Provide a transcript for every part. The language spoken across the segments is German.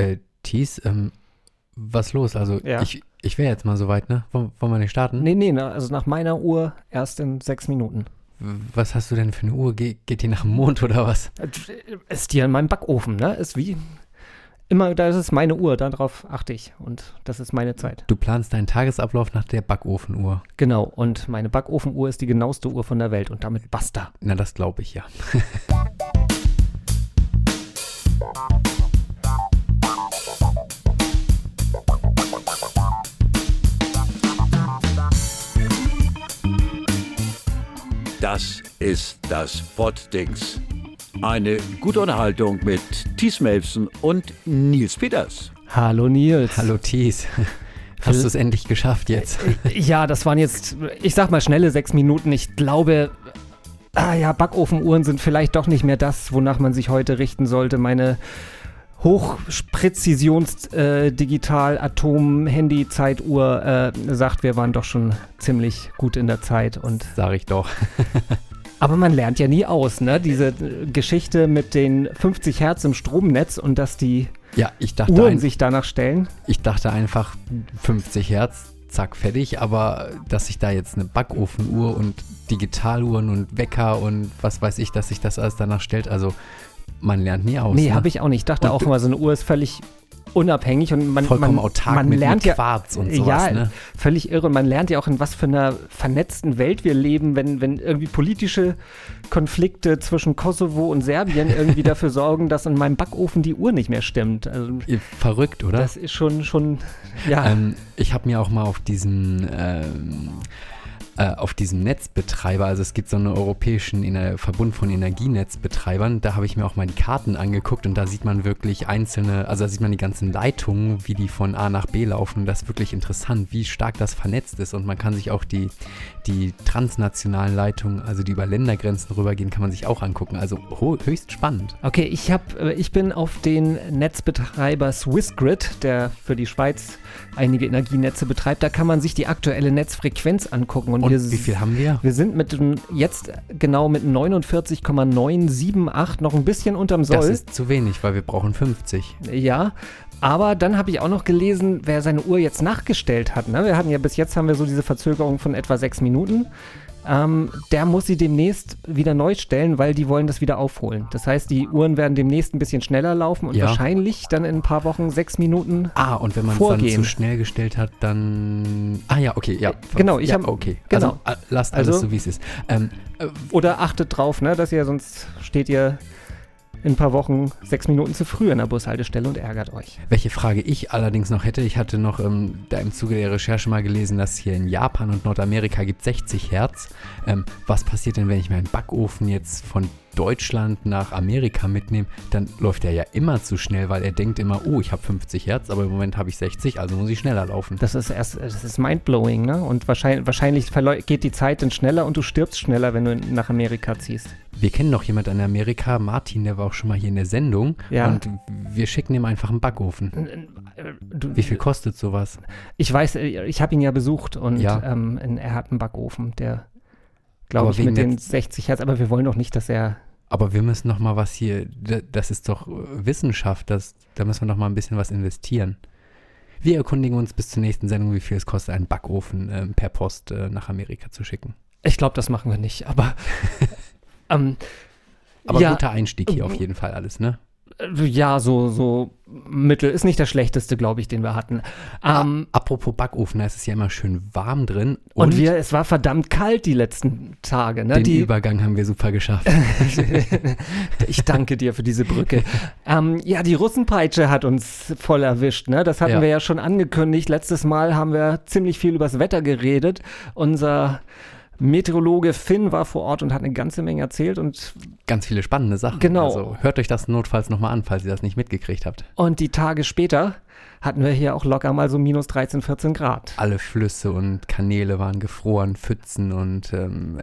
Äh, Thies, ähm, was los? Also Ja. ich, ich wäre jetzt mal soweit, ne? Wollen, wollen wir nicht starten? Nee, nee, also nach meiner Uhr erst in sechs Minuten. Was hast du denn für eine Uhr? Ge geht die nach dem Mond oder was? Äh, Ist die in meinem Backofen, ne? Ist wie. Immer, da ist es meine Uhr, darauf achte ich. Und das ist meine Zeit. Du planst deinen Tagesablauf nach der Backofenuhr. Genau. Und meine Backofenuhr ist die genaueste Uhr von der Welt und damit basta. Na, das glaube ich ja. Das ist das Poddings. Eine gute Unterhaltung mit Thies Melfsen und Nils Peters. Hallo Nils. Hallo Thies. Hast du es endlich geschafft jetzt? Ja, das waren jetzt, ich sag mal, schnelle sechs Minuten. Ich glaube, ah ja, Backofenuhren sind vielleicht doch nicht mehr das, wonach man sich heute richten sollte. Meine Hochpräzisions äh, äh, sagt, wir waren doch schon ziemlich gut in der Zeit und Sag ich doch. aber man lernt ja nie aus, ne? Diese äh, Geschichte mit den 50 Hertz im Stromnetz und dass die Ja, ich dachte, Uhren ein, sich danach stellen. ich dachte einfach 50 Hertz, zack, fertig. Aber dass sich da jetzt eine Backofenuhr und Digitaluhren und Wecker und was weiß ich, dass sich das alles danach stellt, also man lernt nie aus. Nee, ne? habe ich auch nicht. Ich dachte Und auch immer, so eine Uhr ist völlig unabhängig und man, Vollkommen man, autark man mit, lernt mit ja, Quarz und sowas, ja, ne? völlig irre. Und man lernt ja auch, in was für einer vernetzten Welt wir leben, wenn, wenn irgendwie politische Konflikte zwischen Kosovo und Serbien irgendwie dafür sorgen, dass in meinem Backofen die Uhr nicht mehr stimmt. Also Verrückt, oder? das ist schon, schon, ja. Ähm, ich habe mir auch mal auf diesen ähm, äh, auf diesem Netzbetreiber, also es gibt so einen europäischen Ener Verbund von Energienetzbetreibern, da habe ich mir auch mal die Karten angeguckt und da sieht man wirklich einzelne, also da sieht man die ganzen Leitungen, wie die von A nach B laufen. Das ist wirklich interessant, wie stark das vernetzt ist und man kann sich auch die, die transnationalen Leitungen, also die über Ländergrenzen rübergehen, kann man sich auch angucken. Also höchst spannend. Okay, ich, hab, äh, ich bin auf den Netzbetreiber Swissgrid, der für die Schweiz einige Energienetze betreibt. Da kann man sich die aktuelle Netzfrequenz angucken. Und, Und wir, wie viel haben wir? wir sind mit jetzt genau mit 49,978 noch ein bisschen unterm Soll. Das ist zu wenig, weil wir brauchen 50. Ja, aber dann habe ich auch noch gelesen, wer seine Uhr jetzt nachgestellt hat. Ne? Wir hatten ja bis jetzt haben wir so diese Verzögerung von etwa sechs Minuten. Ähm, der muss sie demnächst wieder neu stellen, weil die wollen das wieder aufholen. Das heißt, die Uhren werden demnächst ein bisschen schneller laufen und Ja. wahrscheinlich dann in ein paar Wochen sechs Minuten. Ah, und wenn man es dann zu schnell gestellt hat, dann. Ah ja, okay, ja. genau, ich ja, hab- okay. genau. Also lasst alles Also- so, wie es ist. Ähm, äh, Oder achtet drauf, ne, dass ihr sonst steht ihr in ein paar Wochen sechs Minuten zu früh an der Bushaltestelle und ärgert euch. welche Frage ich allerdings noch hätte, ich hatte noch ähm, da im Zuge der Recherche mal gelesen, dass hier in Japan und Nordamerika gibt 60 Hertz. Ähm, was passiert denn, wenn ich meinen Backofen jetzt von Deutschland nach Amerika mitnehme? Dann läuft er ja immer zu schnell, weil er denkt immer, oh, ich habe 50 Hertz, aber im Moment habe ich 60, also muss ich schneller laufen. Das ist erst, das ist mindblowing, ne? Und wahrscheinlich, wahrscheinlich geht die Zeit dann schneller und du stirbst schneller, wenn du nach Amerika ziehst. Wir kennen doch jemand in Amerika, Martin, der war auch schon mal hier in der Sendung. Ja. Und wir schicken ihm einfach einen Backofen. Äh, Du, Wie viel kostet sowas? Ich weiß, äh, ich habe ihn ja besucht und Ja. ähm, er hat einen Backofen, der, glaube ich, mit den der- 60 Hertz, aber wir wollen doch nicht, dass er. Aber wir müssen noch mal was hier, das ist doch äh, Wissenschaft, das, da müssen wir noch mal ein bisschen was investieren. Wir erkundigen uns bis zur nächsten Sendung, wie viel es kostet, einen Backofen ähm, per Post äh, nach Amerika zu schicken. Ich glaube, das machen wir nicht, aber. ähm, Aber ja, guter Einstieg hier auf jeden Fall alles, ne? äh, ja, so, so mittel. Ist nicht der schlechteste, glaube ich, den wir hatten. Ähm, Apropos Backofen, da ist es ja immer schön warm drin. und, wir, es war verdammt kalt die letzten Tage. Ne? den die, Übergang haben wir super geschafft. ich danke dir für diese Brücke. ähm, ja, die Russenpeitsche hat uns voll erwischt. Ne? Das hatten Ja. wir ja schon angekündigt. Letztes Mal haben wir ziemlich viel übers Wetter geredet. Unser Meteorologe Finn war vor Ort und hat eine ganze Menge erzählt. Und, Ganz viele spannende Sachen. Genau. Also hört euch das notfalls nochmal an, falls ihr das nicht mitgekriegt habt. und die Tage später hatten wir hier auch locker mal so minus 13, 14 Grad. Alle Flüsse und Kanäle waren gefroren, Pfützen und ähm,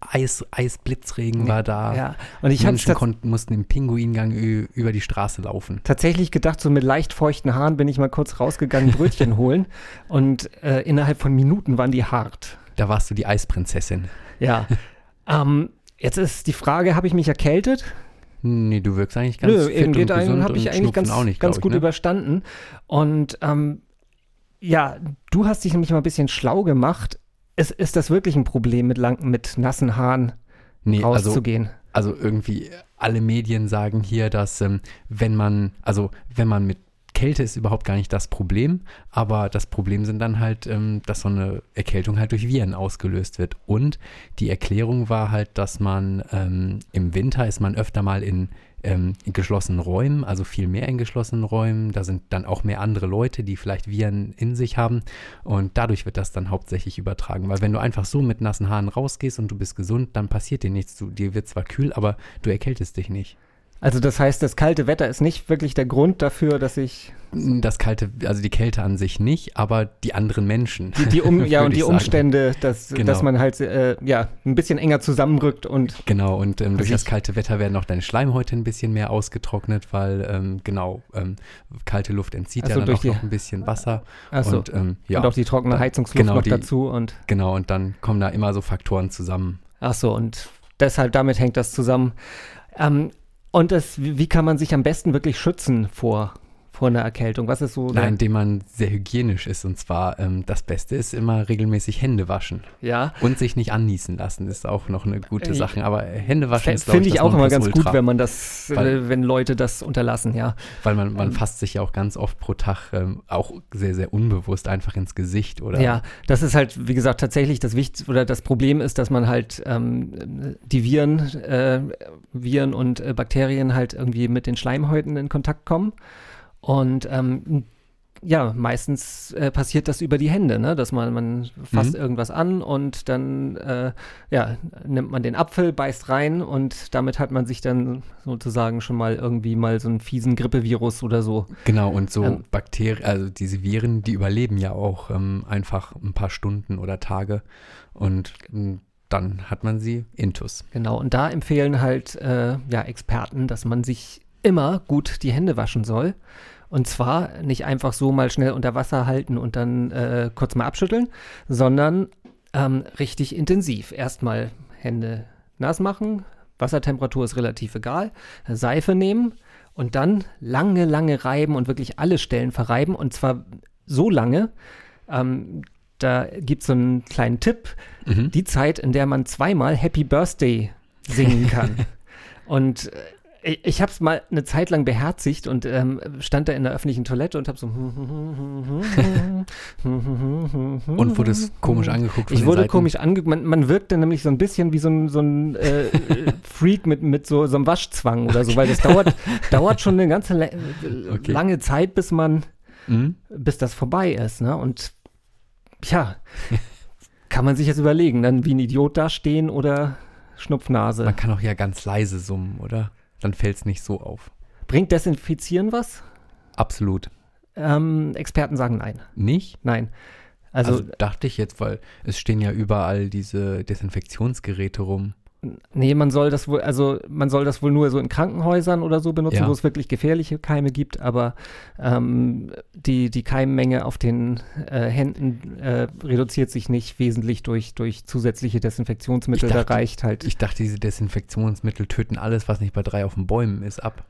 Eis, Eisblitzregen war da. Ja, und ich Menschen konnten, mussten im Pinguingang über die Straße laufen. tatsächlich gedacht, so mit leicht feuchten Haaren bin ich mal kurz rausgegangen, Brötchen holen. Und äh, innerhalb von Minuten waren die hart. Da warst du die Eisprinzessin. Ja. ähm, jetzt ist die Frage, habe ich mich erkältet? Nee, du wirkst eigentlich ganz Nö, fit eben geht und gesund habe ich und eigentlich ganz, auch nicht, ganz ich, gut ne? überstanden. Und ähm, ja, du hast dich nämlich mal ein bisschen schlau gemacht. Ist, ist das wirklich ein Problem, mit, lang, mit nassen Haaren Nee, also rauszugehen? also irgendwie alle Medien sagen hier, dass ähm, wenn man, also wenn man mit Kälte ist überhaupt gar nicht das Problem, aber das Problem sind dann halt, ähm, dass so eine Erkältung halt durch Viren ausgelöst wird. Und die Erklärung war halt, dass man ähm, im Winter ist man öfter mal in, ähm, in geschlossenen Räumen, also viel mehr in geschlossenen Räumen. Da sind dann auch mehr andere Leute, die vielleicht Viren in sich haben. Und dadurch wird das dann hauptsächlich übertragen. Weil wenn du einfach so mit nassen Haaren rausgehst und du bist gesund, dann passiert dir nichts. Du, dir wird zwar kühl, aber du erkältest dich nicht. Also das heißt, das kalte Wetter ist nicht wirklich der Grund dafür, dass ich Das kalte, also die Kälte an sich nicht, aber die anderen Menschen. die, die um, ja und die sagen. Umstände, dass, Genau. dass man halt äh, ja ein bisschen enger zusammenrückt und Genau, und ähm, durch Also das kalte Wetter werden auch deine Schleimhäute ein bisschen mehr ausgetrocknet, weil ähm, genau, ähm, kalte Luft entzieht Ach ja so, dann durch auch die- noch ein bisschen Wasser. achso, Und ähm, ja, und auch die trockene Heizungsluft genau, noch die- dazu und genau, und dann kommen da immer so Faktoren zusammen. Ach so, und deshalb damit hängt das zusammen. Ähm, und das, wie, wie kann man sich am besten wirklich schützen vor, vor einer Erkältung? Was ist so? Nein, indem man sehr hygienisch ist. Und zwar, ähm, das Beste ist immer regelmäßig Hände waschen. ja. Und sich nicht anniesen lassen, ist auch noch eine gute Äh, Sache. Aber Hände waschen ist, Finde ich das auch immer ganz Nonplusultra. gut, wenn man das, Weil- äh, wenn Leute das unterlassen, ja. Weil man, man Ähm, fasst sich ja auch ganz oft pro Tag ähm, auch sehr, sehr unbewusst einfach ins Gesicht oder Ja, das ist halt, wie gesagt, tatsächlich das Wichtigste oder das Problem ist, dass man halt ähm, die Viren, äh, Viren und äh, Bakterien halt irgendwie mit den Schleimhäuten in Kontakt kommen. Und ähm, ja, meistens äh, passiert das über die Hände, ne? dass man, man fasst Mhm. irgendwas an und dann äh, ja, nimmt man den Apfel, beißt rein und damit hat man sich dann sozusagen schon mal irgendwie mal so einen fiesen Grippevirus oder so. Genau, und so Ähm, Bakterien, also diese Viren, die überleben ja auch ähm, einfach ein paar Stunden oder Tage und m, dann hat man sie intus. Genau, und da empfehlen halt äh, ja, Experten, dass man sich immer gut die Hände waschen soll. Und zwar nicht einfach so mal schnell unter Wasser halten und dann äh, kurz mal abschütteln, sondern ähm, richtig intensiv. Erstmal Hände nass machen, Wassertemperatur ist relativ egal, Seife nehmen und dann lange, lange reiben und wirklich alle Stellen verreiben. Und zwar so lange, ähm, da gibt es so einen kleinen Tipp, Mhm. die Zeit, in der man zweimal Happy Birthday singen kann. und äh, ich, ich habe es mal eine Zeit lang beherzigt und ähm, stand da in der öffentlichen Toilette und habe so. Und wurde es komisch angeguckt Ich wurde Seiten? komisch angeguckt. Man, man wirkte nämlich so ein bisschen wie so ein, so ein äh, äh, Freak mit, mit so, so einem Waschzwang oder so, weil das dauert, dauert schon eine ganze le- Okay. lange Zeit, bis man, Mhm. bis das vorbei ist. Ne? Und ja, kann man sich jetzt überlegen, dann wie ein Idiot dastehen oder Schnupfnase. Man kann auch ja ganz leise summen, oder? Dann fällt es nicht so auf. Bringt Desinfizieren was? Absolut. Ähm, Experten sagen nein. Nicht? Nein. Also, Also, dachte ich jetzt, weil es stehen ja überall diese Desinfektionsgeräte rum. Nee, man soll das wohl, also man soll das wohl nur so in Krankenhäusern oder so benutzen, Ja. wo es wirklich gefährliche Keime gibt, aber ähm, die, die Keimmenge auf den äh, Händen äh, reduziert sich nicht wesentlich durch, durch zusätzliche Desinfektionsmittel. Ich dachte- da reicht halt. Ich dachte, diese Desinfektionsmittel töten alles, was nicht bei drei auf den Bäumen ist, ab.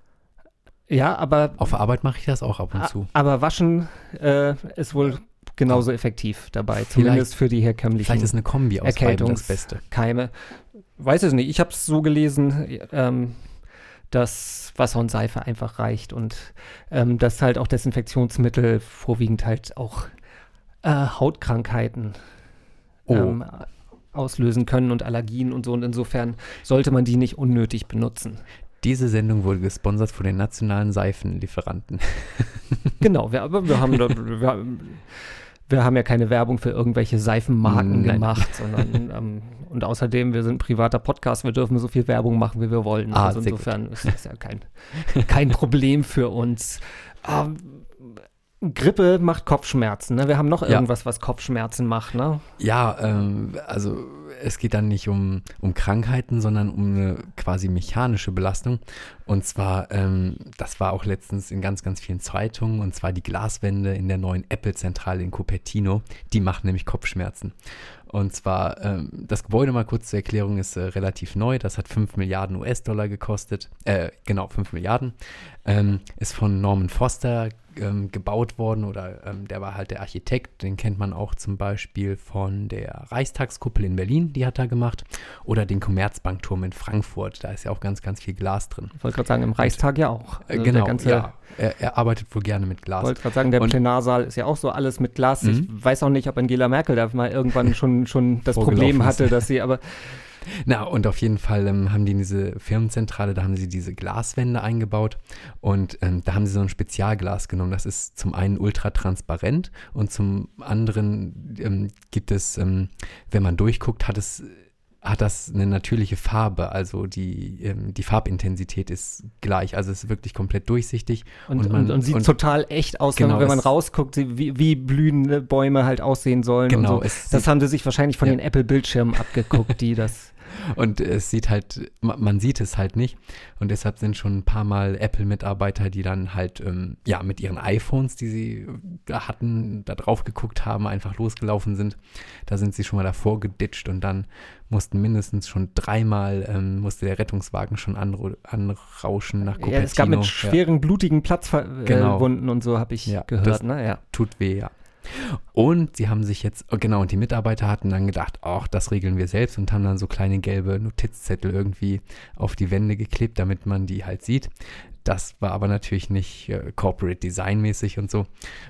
ja, aber, Auf der Arbeit mache ich das auch ab und zu. aber Waschen äh, ist wohl genauso effektiv dabei, zumindest für die herkömmlichen. Vielleicht ist eine Kombi aus beidem das Beste. Keime. Weiß es nicht. Ich habe es so gelesen, ähm, dass Wasser und Seife einfach reicht und ähm, dass halt auch Desinfektionsmittel vorwiegend halt auch äh, Hautkrankheiten Oh. ähm, auslösen können und Allergien und so. Und insofern sollte man die nicht unnötig benutzen. Diese Sendung wurde gesponsert von den nationalen Seifenlieferanten. genau, wir, aber wir haben, da, wir, haben- wir haben ja keine Werbung für irgendwelche Seifenmarken Nein. gemacht, sondern ähm, und außerdem, wir sind ein privater Podcast, wir dürfen so viel Werbung machen, wie wir wollen. Ah, also sehr gut. insofern ist das ja kein, kein Problem für uns. Ähm, Grippe macht Kopfschmerzen. Ne? Wir haben noch Ja. irgendwas, was Kopfschmerzen macht. Ne? Ja, ähm, also es geht dann nicht um, um Krankheiten, sondern um eine quasi mechanische Belastung. Und zwar, ähm, das war auch letztens in ganz, ganz vielen Zeitungen, und zwar die Glaswände in der neuen Apple-Zentrale in Cupertino, die machen nämlich Kopfschmerzen. Und zwar, ähm, das Gebäude mal kurz zur Erklärung ist äh, relativ neu, das hat 5 Milliarden US-Dollar gekostet, äh, genau, 5 Milliarden, ähm, ist von Norman Foster ähm, gebaut worden oder ähm, der war halt der Architekt, den kennt man auch zum Beispiel von der Reichstagskuppel in Berlin, die hat er gemacht, oder den Commerzbankturm in Frankfurt, da ist ja auch ganz, ganz viel Glas drin. Ich wollte gerade sagen, im Reichstag ja auch. Äh, Also genau, ganze, ja, er, er arbeitet wohl gerne mit Ich Glas. wollte gerade sagen, der Und- Plenarsaal ist ja auch so alles mit Glas. Ich Mhm. weiß auch nicht, ob Angela Merkel da mal irgendwann schon, schon das Problem hatte, dass sie aber Na, und auf jeden Fall ähm, haben die in diese Firmenzentrale, da haben sie diese Glaswände eingebaut und ähm, da haben sie so ein Spezialglas genommen. Das ist zum einen ultra transparent und zum anderen ähm, gibt es, ähm, wenn man durchguckt, hat es hat das eine natürliche Farbe, also die, ähm, die Farbintensität ist gleich, also es ist wirklich komplett durchsichtig. und, Und man- und, sieht und- total echt aus, Genau, wenn, man rausguckt, wie, wie blühende Bäume halt aussehen sollen. Genau, so. Das sieht- haben sie sich wahrscheinlich von Ja. den Apple-Bildschirmen abgeguckt, die das. Und es sieht halt, ma- man sieht es halt nicht. Und deshalb sind schon ein paar Mal Apple-Mitarbeiter, die dann halt, ähm, ja, mit ihren iPhones, die sie da hatten, da drauf geguckt haben, einfach losgelaufen sind. Da sind sie schon mal davor geditscht und dann mussten mindestens schon dreimal, ähm, musste der Rettungswagen schon anru anrauschen nach Cupertino. Ja, es gab mit Ja. schweren, blutigen Platzwunden äh, Genau. Wunden und so, habe ich Ja, gehört. das- Ne? Ja. tut weh, ja. Und sie haben sich jetzt, oh, genau, und die Mitarbeiter hatten dann gedacht, ach, das regeln wir selbst und haben dann so kleine gelbe Notizzettel irgendwie auf die Wände geklebt, damit man die halt sieht. Das war aber natürlich nicht äh, Corporate Design mäßig und so.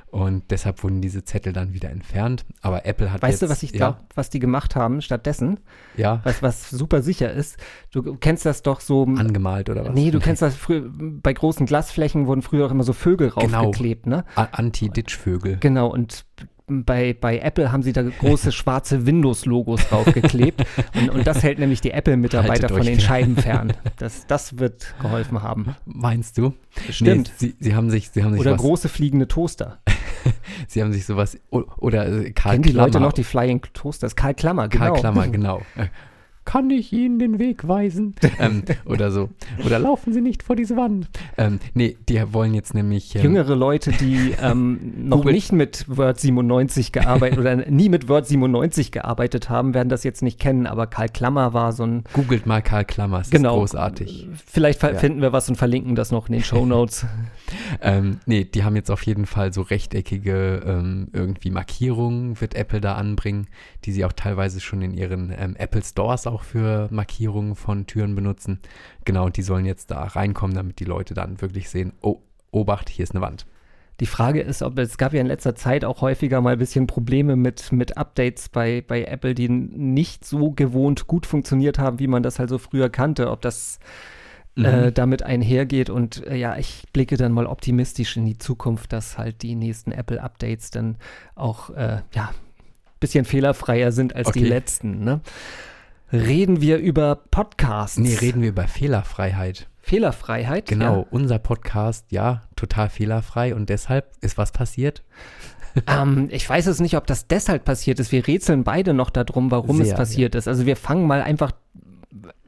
Und deshalb wurden diese Zettel dann wieder entfernt. Aber Apple hat Weißt jetzt, du, was ich ja, glaube, was die gemacht haben stattdessen? Ja, Was, was super sicher ist. Du kennst das doch so. angemalt oder was? Nee, du kennst das früher, bei großen Glasflächen wurden früher auch immer so Vögel Genau. raufgeklebt, ne? Anti-Ditch-Vögel. Genau, und bei, bei Apple haben sie da große schwarze Windows-Logos draufgeklebt. und, und das hält nämlich die Apple-Mitarbeiter von den. Scheiben fern. Das, das wird geholfen haben. Meinst du? Stimmt. Nee, sie, sie haben sich, sie haben sich Oder was, große fliegende Toaster. sie haben sich sowas, oder äh, Karl Kennen die Leute noch die Flying Toasters? Karl Klammer, genau. Karl Klammer, genau. Kann ich Ihnen den Weg weisen? ähm, oder so. Oder laufen Sie nicht vor diese Wand. Ähm, nee, die wollen jetzt nämlich. Ähm, Jüngere Leute, die ähm, noch Google- nicht mit Word 97 gearbeitet oder nie mit Word 97 gearbeitet haben, werden das jetzt nicht kennen, aber Karl Klammer war so ein Googelt mal Karl Klammer, es Genau. ist großartig. Vielleicht ver- Ja. finden wir was und verlinken das noch in den Show Notes. Ähm, nee, die haben jetzt auf jeden Fall so rechteckige ähm, irgendwie Markierungen, wird Apple da anbringen, die sie auch teilweise schon in ihren ähm, Apple Stores auch für Markierungen von Türen benutzen. Genau, und die sollen jetzt da reinkommen, damit die Leute dann wirklich sehen, oh, Obacht, hier ist eine Wand. Die Frage ist, ob es gab ja in letzter Zeit auch häufiger mal ein bisschen Probleme mit, mit Updates bei, bei Apple, die nicht so gewohnt gut funktioniert haben, wie man das halt so früher kannte. Ob das äh, damit einhergeht und äh, ja, ich blicke dann mal optimistisch in die Zukunft, dass halt die nächsten Apple-Updates dann auch äh, ja bisschen fehlerfreier sind als die Okay. letzten. Ne? Reden wir über Podcasts. Nee, reden wir über Fehlerfreiheit. Fehlerfreiheit. Genau, unser Podcast, ja, total fehlerfrei und deshalb ist was passiert. Ja. Ähm, ich weiß es nicht, ob das deshalb passiert ist. Wir rätseln beide noch darum, warum es Sehr, passiert ist. Also wir fangen mal einfach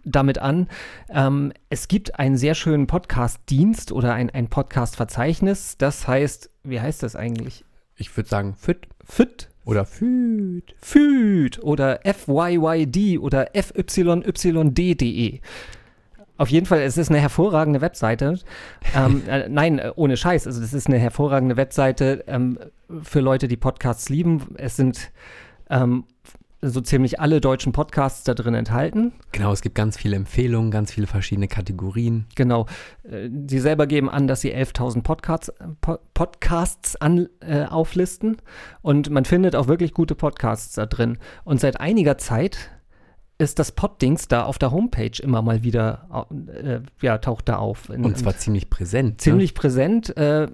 damit an. Ähm, es gibt einen sehr schönen Podcast-Dienst oder ein, ein Podcast-Verzeichnis. Das heißt, wie heißt das eigentlich? Ich würde sagen, fit FIT, oder füt. FÜD oder FYYD oder FYYD.de. Auf jeden Fall, es ist eine hervorragende Webseite. ähm, äh, nein, äh, ohne Scheiß. Also, es ist eine hervorragende Webseite ähm, für Leute, die Podcasts lieben. Es sind ähm, so ziemlich alle deutschen Podcasts da drin enthalten. Genau, es gibt ganz viele Empfehlungen, ganz viele verschiedene Kategorien. Genau. Äh, Sie selber geben an, dass sie 11.000 Podcasts, äh, Po- Podcasts an, äh, auflisten. Und man findet auch wirklich gute Podcasts da drin. Und seit einiger Zeit ist das Poddings da auf der Homepage immer mal wieder, äh, ja, taucht da auf. In, Und zwar ziemlich präsent. ziemlich präsent, äh,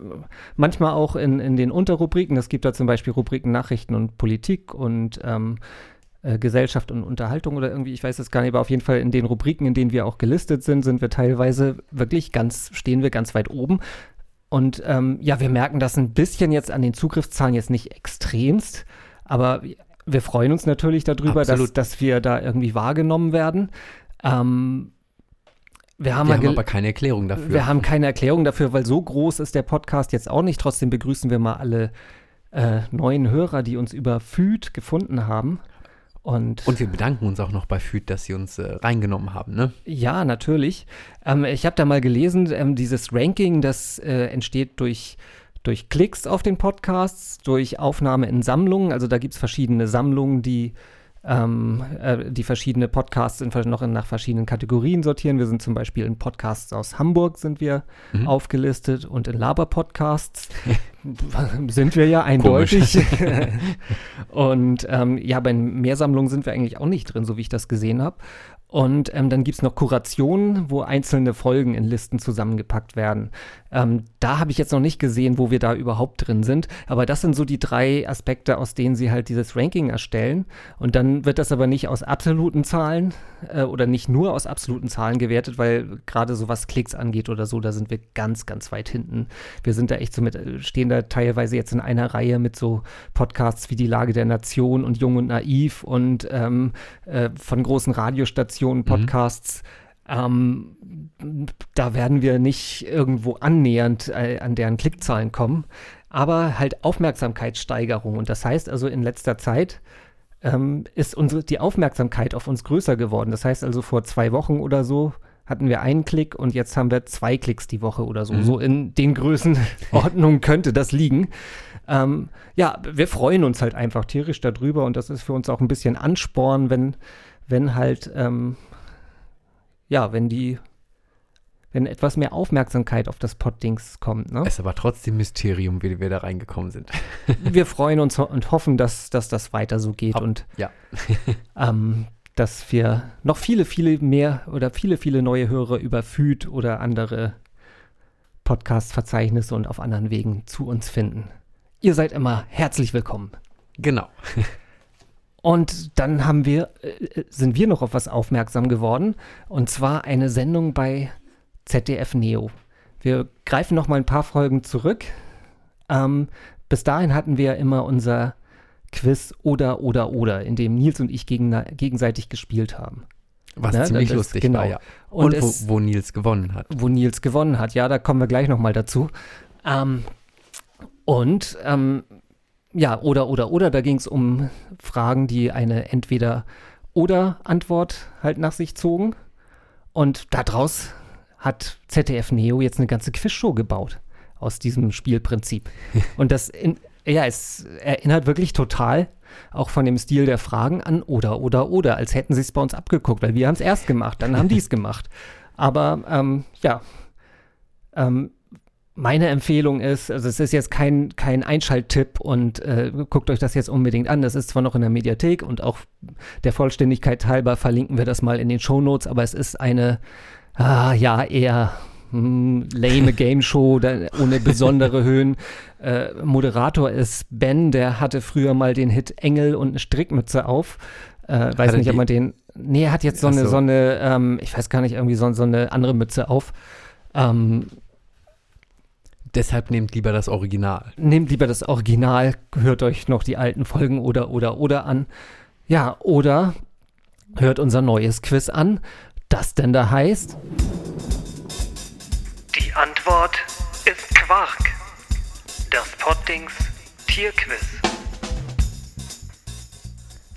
manchmal auch in, in den Unterrubriken. Es gibt da zum Beispiel Rubriken Nachrichten und Politik und ähm, äh, Gesellschaft und Unterhaltung oder irgendwie, ich weiß es gar nicht, aber auf jeden Fall in den Rubriken, in denen wir auch gelistet sind, sind wir teilweise wirklich ganz, stehen wir ganz weit oben. Und ähm, ja, wir merken das ein bisschen jetzt an den Zugriffszahlen jetzt nicht extremst, aber wir freuen uns natürlich darüber, dass, dass wir da irgendwie wahrgenommen werden. Ähm, wir haben, Wir haben aber keine Erklärung dafür. wir haben keine Erklärung dafür, weil so groß ist der Podcast jetzt auch nicht. Trotzdem begrüßen wir mal alle äh, neuen Hörer, die uns über Feed gefunden haben. Und, Und wir bedanken uns auch noch bei Füd, dass sie uns äh, reingenommen haben, ne? ja, natürlich. Ähm, ich habe da mal gelesen, ähm, dieses Ranking, das äh, entsteht durch, durch Klicks auf den Podcasts, durch Aufnahme in Sammlungen. Also da gibt es verschiedene Sammlungen, die ähm, äh, die verschiedene Podcasts in, noch in, nach verschiedenen Kategorien sortieren. Wir sind zum Beispiel in Podcasts aus Hamburg sind wir Mhm. aufgelistet und in Laber-Podcasts sind wir ja eindeutig. und ähm, ja, bei Mehrsammlungen sind wir eigentlich auch nicht drin, so wie ich das gesehen habe. Und ähm, dann gibt es noch Kurationen, wo einzelne Folgen in Listen zusammengepackt werden. Ähm, da habe ich jetzt noch nicht gesehen, wo wir da überhaupt drin sind. Aber das sind so die drei Aspekte, aus denen sie halt dieses Ranking erstellen. Und dann wird das aber nicht aus absoluten Zahlen äh, oder nicht nur aus absoluten Zahlen gewertet, weil gerade so was Klicks angeht oder so, da sind wir ganz, ganz weit hinten. Wir sind da echt so mit, äh, stehen da teilweise jetzt in einer Reihe mit so Podcasts wie Die Lage der Nation und Jung und Naiv und ähm, äh, von großen Radiostationen, Podcasts. Ähm, da werden wir nicht irgendwo annähernd äh, an deren Klickzahlen kommen, aber halt Aufmerksamkeitssteigerung. Und das heißt also in letzter Zeit ähm, ist unsere, die Aufmerksamkeit auf uns größer geworden. Das heißt also vor zwei Wochen oder so hatten wir einen Klick und jetzt haben wir zwei Klicks die Woche oder so. Mhm. So in den Größenordnungen könnte das liegen. Ähm, ja, wir freuen uns halt einfach tierisch darüber und das ist für uns auch ein bisschen Ansporn, wenn, wenn halt, ähm, ja, wenn die, wenn etwas mehr Aufmerksamkeit auf das Poddings kommt. Ne? Es ist aber trotzdem Mysterium, wie wir da reingekommen sind. wir freuen uns und hoffen, dass, dass das weiter so geht Ab- und ja. ähm, dass wir noch viele, viele mehr oder viele, viele neue Hörer über Feed oder andere Podcast-Verzeichnisse und auf anderen Wegen zu uns finden. Ihr seid immer herzlich willkommen. Genau. Und dann haben wir, äh, sind wir noch auf was aufmerksam geworden, und zwar eine Sendung bei ZDF Neo. Wir greifen noch mal ein paar Folgen zurück. Ähm, bis dahin hatten wir immer unser Quiz oder oder oder, in dem Nils und ich gegen, gegenseitig gespielt haben. Was Ne, ziemlich das- lustig genau. war, ja. Und, Und, es, wo, wo Nils gewonnen hat. wo Nils gewonnen hat. Ja, da kommen wir gleich noch mal dazu. Ähm, und ähm, ja, oder, oder, oder, da ging es um Fragen, die eine entweder oder Antwort halt nach sich zogen. Und daraus hat ZDF Neo jetzt eine ganze Quizshow gebaut aus diesem Spielprinzip. Und das, in, ja, es erinnert wirklich total auch von dem Stil der Fragen an oder, oder, oder, als hätten sie es bei uns abgeguckt, weil wir haben es erst gemacht, dann haben die es gemacht. Aber ähm, ja, ähm, meine Empfehlung ist, also es ist jetzt kein, kein Einschalttipp und äh, guckt euch das jetzt unbedingt an. Das ist zwar noch in der Mediathek und auch der Vollständigkeit halber verlinken wir das mal in den Shownotes, aber es ist eine, ah, ja, eher hm, lame Game Show ohne besondere Höhen. Äh, Moderator ist Ben, der hatte früher mal den Hit Engel und eine Strickmütze auf. Äh, weiß nicht, ob man den. Nee, er hat jetzt so eine, so. so eine, ähm, ich weiß gar nicht, irgendwie so, so eine andere Mütze auf. Ähm, Deshalb nehmt lieber das Original. nehmt lieber das Original, hört euch noch die alten Folgen oder oder oder an. Ja, oder hört unser neues Quiz an, das denn da heißt. Die Antwort ist Quark. Das Pottings Tierquiz.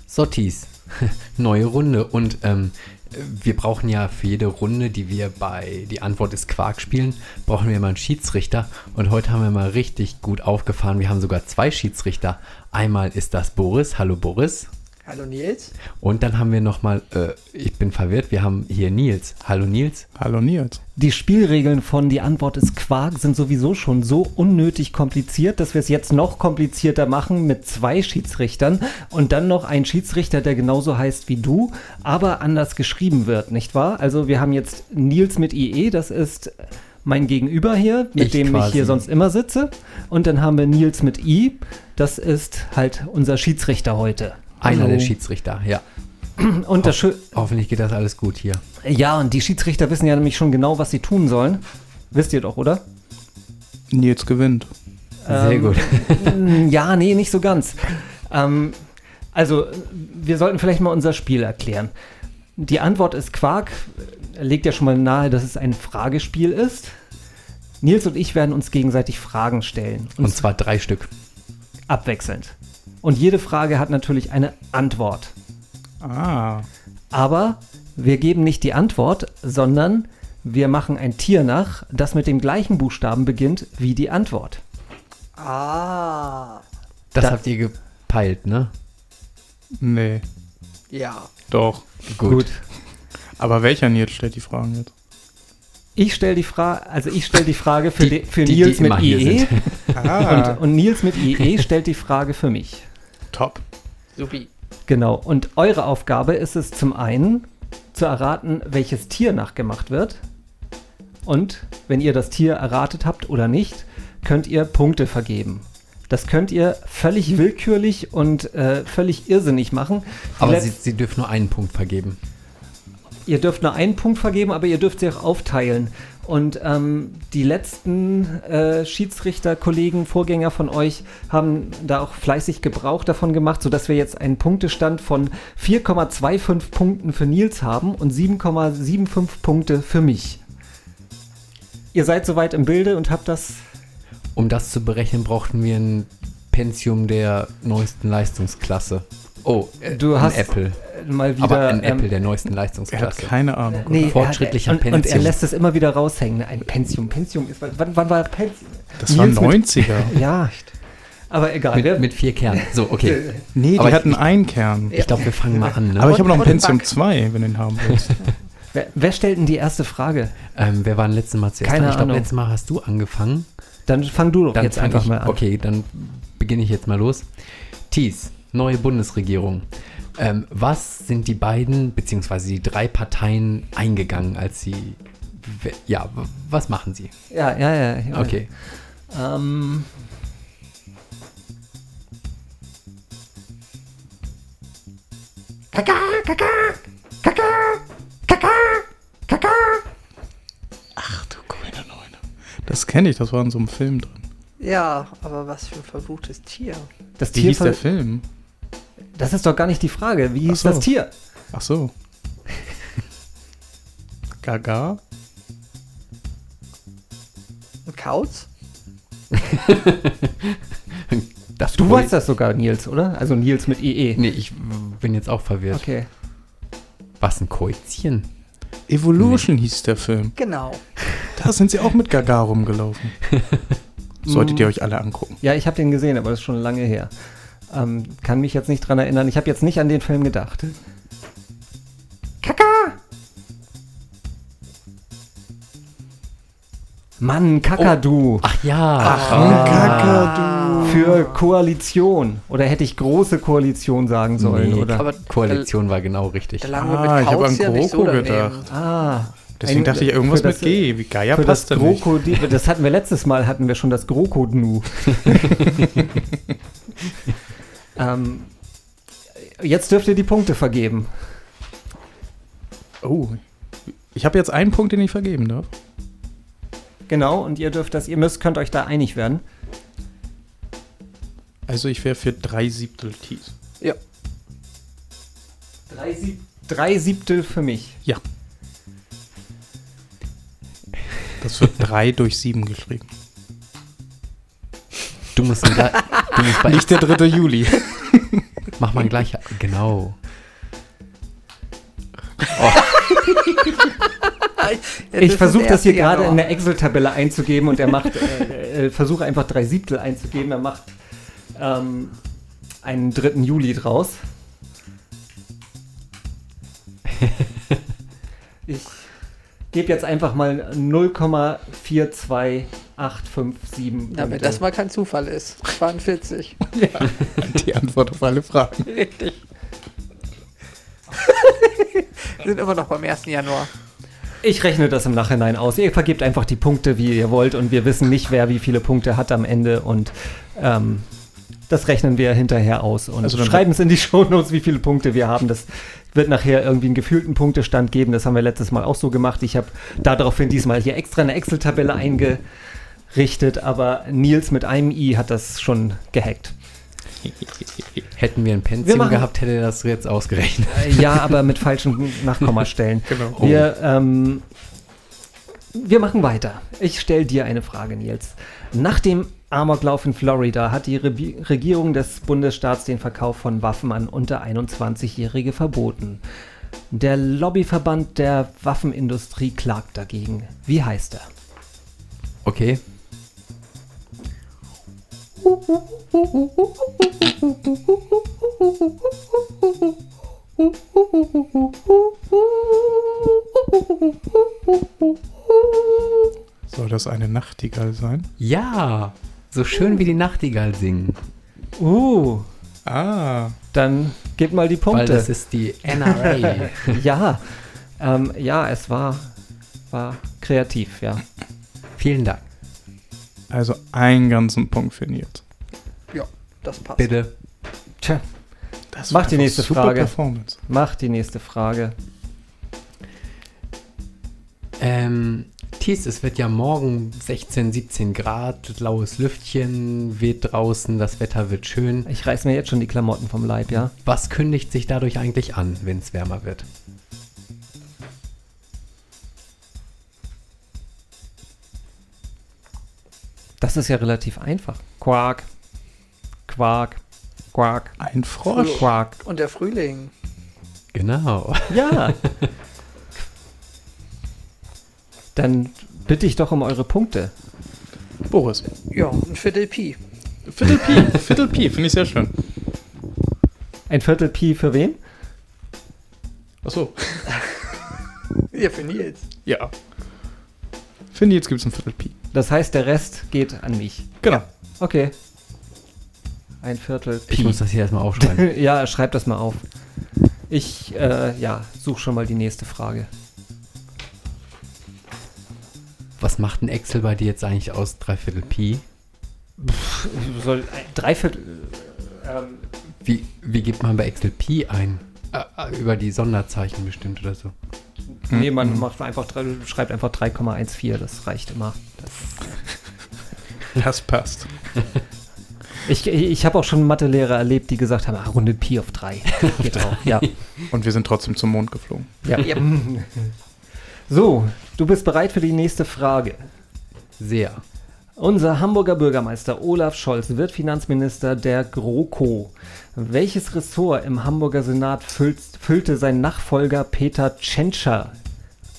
Sottis. Neue Runde. Und ähm, wir brauchen ja für jede Runde, die wir bei Die Antwort ist Quark spielen, brauchen wir immer einen Schiedsrichter. Und heute haben wir mal richtig gut aufgefahren. Wir haben sogar zwei Schiedsrichter. Einmal ist das Boris. Hallo Boris. Hallo Nils. Und dann haben wir nochmal, äh, ich bin verwirrt, wir haben hier Nils. Hallo Nils. Hallo Nils. Die Spielregeln von Die Antwort ist Quark sind sowieso schon so unnötig kompliziert, dass wir es jetzt noch komplizierter machen mit zwei Schiedsrichtern und dann noch ein Schiedsrichter, der genauso heißt wie du, aber anders geschrieben wird, nicht wahr? Also wir haben jetzt Nils mit IE, das ist mein Gegenüber hier, mit Ich dem ich quasi. hier sonst immer sitze. Und dann haben wir Nils mit I, das ist halt unser Schiedsrichter heute. Einer Hallo. der Schiedsrichter, ja. Und das Schö Hoffentlich geht das alles gut hier. ja, und die Schiedsrichter wissen ja nämlich schon genau, was sie tun sollen. Wisst ihr doch, oder? Nils gewinnt. Sehr Ähm, gut. Ja, nee, nicht so ganz. Ähm, also, wir sollten vielleicht mal unser Spiel erklären. Die Antwort ist Quark. Legt ja schon mal nahe, dass es ein Fragespiel ist. Nils und ich werden uns gegenseitig Fragen stellen. Und Uns zwar drei Stück. abwechselnd. Und jede Frage hat natürlich eine Antwort. Ah. Aber wir geben nicht die Antwort, sondern wir machen ein Tier nach, das mit dem gleichen Buchstaben beginnt wie die Antwort. Ah. Das Da- habt ihr gepeilt, ne? Nee. Ja. Doch. Gut. Aber welcher Nils stellt die Fragen jetzt? Ich stelle die Frage, also ich stelle die Frage für, Die- die, für die- Nils die mit IE sind. Ah. und, und Nils mit IE stellt die Frage für mich. Top. Supi. Genau. Und eure Aufgabe ist es zum einen zu erraten, welches Tier nachgemacht wird. Und wenn ihr das Tier erratet habt oder nicht, könnt ihr Punkte vergeben. Das könnt ihr völlig willkürlich und äh, völlig irrsinnig machen. Die Aber sie, sie dürfen nur einen Punkt vergeben. Ihr dürft nur einen Punkt vergeben, aber ihr dürft sie auch aufteilen. Und ähm, die letzten äh, Schiedsrichterkollegen, Vorgänger von euch, haben da auch fleißig Gebrauch davon gemacht, sodass wir jetzt einen Punktestand von 4,25 Punkten für Nils haben und 7,75 Punkte für mich. Ihr seid soweit im Bilde und habt das. Um das zu berechnen, brauchten wir ein Pentium der neuesten Leistungsklasse. Oh, äh, Du ein hast Apple. mal wieder. Aber ein ähm, Apple der neuesten Er hat Leistungsklasse. keine Ahnung. Nee, er fortschrittlicher hat, und, und er Pentium. lässt es immer wieder raushängen. Ein Pentium. Pentium ist. Wann, wann war Pentium? Das war Nils mit- 90er. Ja. Aber egal. Mit, mit vier Kernen. So, okay. Nee, die Aber ich- hatten einen Kern. Ich glaube, wir fangen mal an. Ne? Aber ich habe noch ein Pentium Bug. 2, wenn du den haben willst. Wer, wer stellt denn die erste Frage? ähm, wer war denn letztes Mal zuerst? Keine ich glaube, letztes Mal hast du angefangen. Dann fang du doch Dann jetzt einfach ich, mal an. Okay, dann beginne ich jetzt mal los. Thies, neue Bundesregierung. Ähm, was sind die beiden, beziehungsweise die drei Parteien eingegangen, als sie. Ja, was machen sie? Ja, ja, ja. ja. Okay. Ähm, Ach du grüne Neune. Das kenne ich, das war in so einem Film drin. Ja, aber was für ein verfluchtes Tier. das Wie Tier hieß der Film? Das ist doch gar nicht die Frage. Wie hieß so. das Tier? Ach so. Gaga? Ein Kauz? Das Du weißt das sogar, Nils, oder? Also Nils mit IE. Nee, ich bin jetzt auch verwirrt. Okay. Was, ein Koizchen? Evolution hieß der Film. Genau. Da sind sie auch mit Gaga rumgelaufen. Solltet ihr euch alle angucken. Ja, ich habe den gesehen, aber das ist schon lange her. Ähm, kann mich jetzt nicht dran erinnern. Ich habe jetzt nicht an den Film gedacht. Kaka! Mann, Kakadu. Ach ja. Kakadu. Für Koalition. Oder hätte ich große Koalition sagen sollen, Nee, oder? Aber Koalition war genau richtig. da lagen wir Ah, mit ich hab Kauz an ja so GroKo daneben. gedacht. ah. Deswegen ein- dachte ich irgendwas für das- mit G. Wie Gaia Für das. Krokodil, das hatten wir letztes Mal, hatten wir schon das Krokodnu. ähm, jetzt dürft ihr die Punkte vergeben. Oh. Ich habe jetzt einen Punkt, den ich vergeben darf. Genau, und ihr dürft das, ihr müsst, könnt euch da einig werden. Also ich wäre für drei Siebtel Tees. Ja. Drei, Sieb drei Siebtel für mich. Ja. Das wird drei durch sieben geschrieben. Du musst, ein Bei Nicht der 3. Juli. Mach mal gleich. Genau. Ja, ich versuche das hier 1. gerade in Januar. der Excel-Tabelle einzugeben und er macht, äh, äh, versuche einfach drei Siebtel einzugeben. Er macht ähm, einen 3. Juli draus. Ich gebe jetzt einfach mal 0,42857. Ja, wenn das mal kein Zufall ist. 42. Die Antwort auf alle Fragen. Richtig. Wir sind immer noch beim 1. Januar. Ich rechne das im Nachhinein aus. Ihr vergebt einfach die Punkte, wie ihr wollt, und wir wissen nicht, wer wie viele Punkte hat am Ende. Und ähm, das rechnen wir hinterher aus und Also schreiben es in die Shownotes, wie viele Punkte wir haben. Das wird nachher irgendwie einen gefühlten Punktestand geben. Das haben wir letztes Mal auch so gemacht. Ich habe daraufhin diesmal hier extra eine Excel-Tabelle einge, richtet, aber Nils mit einem I hat das schon gehackt. Hätten wir ein Pentium gehabt, hätte er das jetzt ausgerechnet. Äh, ja, aber mit falschen Nachkommastellen. genau. Wir, ähm, wir machen weiter. Ich stelle dir eine Frage, Nils. Nach dem Amoklauf in Florida hat die Re Regierung des Bundesstaats den Verkauf von Waffen an unter 21-Jährige verboten. Der Lobbyverband der Waffenindustrie klagt dagegen. Wie heißt er? Okay. Soll das eine Nachtigall sein? Ja, so schön wie die Nachtigall singen. Uh. Ah. Dann gib mal die Punkte. Weil das ist die NRA. ja. Ähm, ja, es war, war kreativ, ja. Vielen Dank. Also einen ganzen Punkt für Nils. Ja, das passt. Bitte. Tja. Das Mach die nächste Frage. Performance. Mach die nächste Frage. Ähm, Thies, es wird ja morgen 16, 17 Grad, laues Lüftchen, weht draußen, das Wetter wird schön. Ich reiß mir jetzt schon die Klamotten vom Leib, ja? Was kündigt sich dadurch eigentlich an, wenn es wärmer wird? Das ist ja relativ einfach. Quark, Quark, Quark. Ein Frosch. Quark. Und der Frühling. Genau. Ja. Dann bitte ich doch um eure Punkte. Boris. Ja, ein Viertel Pi. Viertel Pi, Viertel Pi, finde ich sehr schön. Ein Viertel Pi für wen? Achso. ja, für Nils. Ja. Für Nils gibt es ein Viertel Pi. Das heißt, der Rest geht an mich. Genau. Ja. Okay. Ein Viertel Pi. Ich muss das hier erstmal aufschreiben. ja, schreib das mal auf. Ich, äh, ja, suche schon mal die nächste Frage. Was macht ein Excel bei dir jetzt eigentlich aus Dreiviertel Pi? Pff, soll Dreiviertel. Ähm, wie, wie gibt man bei Excel Pi ein? Äh, äh über die Sonderzeichen bestimmt oder so. Nee, man mhm. macht einfach, schreibt einfach 3,14, das reicht immer. Das, das passt. Ich, ich habe auch schon Mathelehrer erlebt, die gesagt haben, ah, Runde Pi auf 3. Geht auch, ja. Und wir sind trotzdem zum Mond geflogen. Ja. ja. So, du bist bereit für die nächste Frage. Sehr. Unser Hamburger Bürgermeister Olaf Scholz wird Finanzminister der GroKo. Welches Ressort im Hamburger Senat füllt, füllte sein Nachfolger Peter Tschentscher,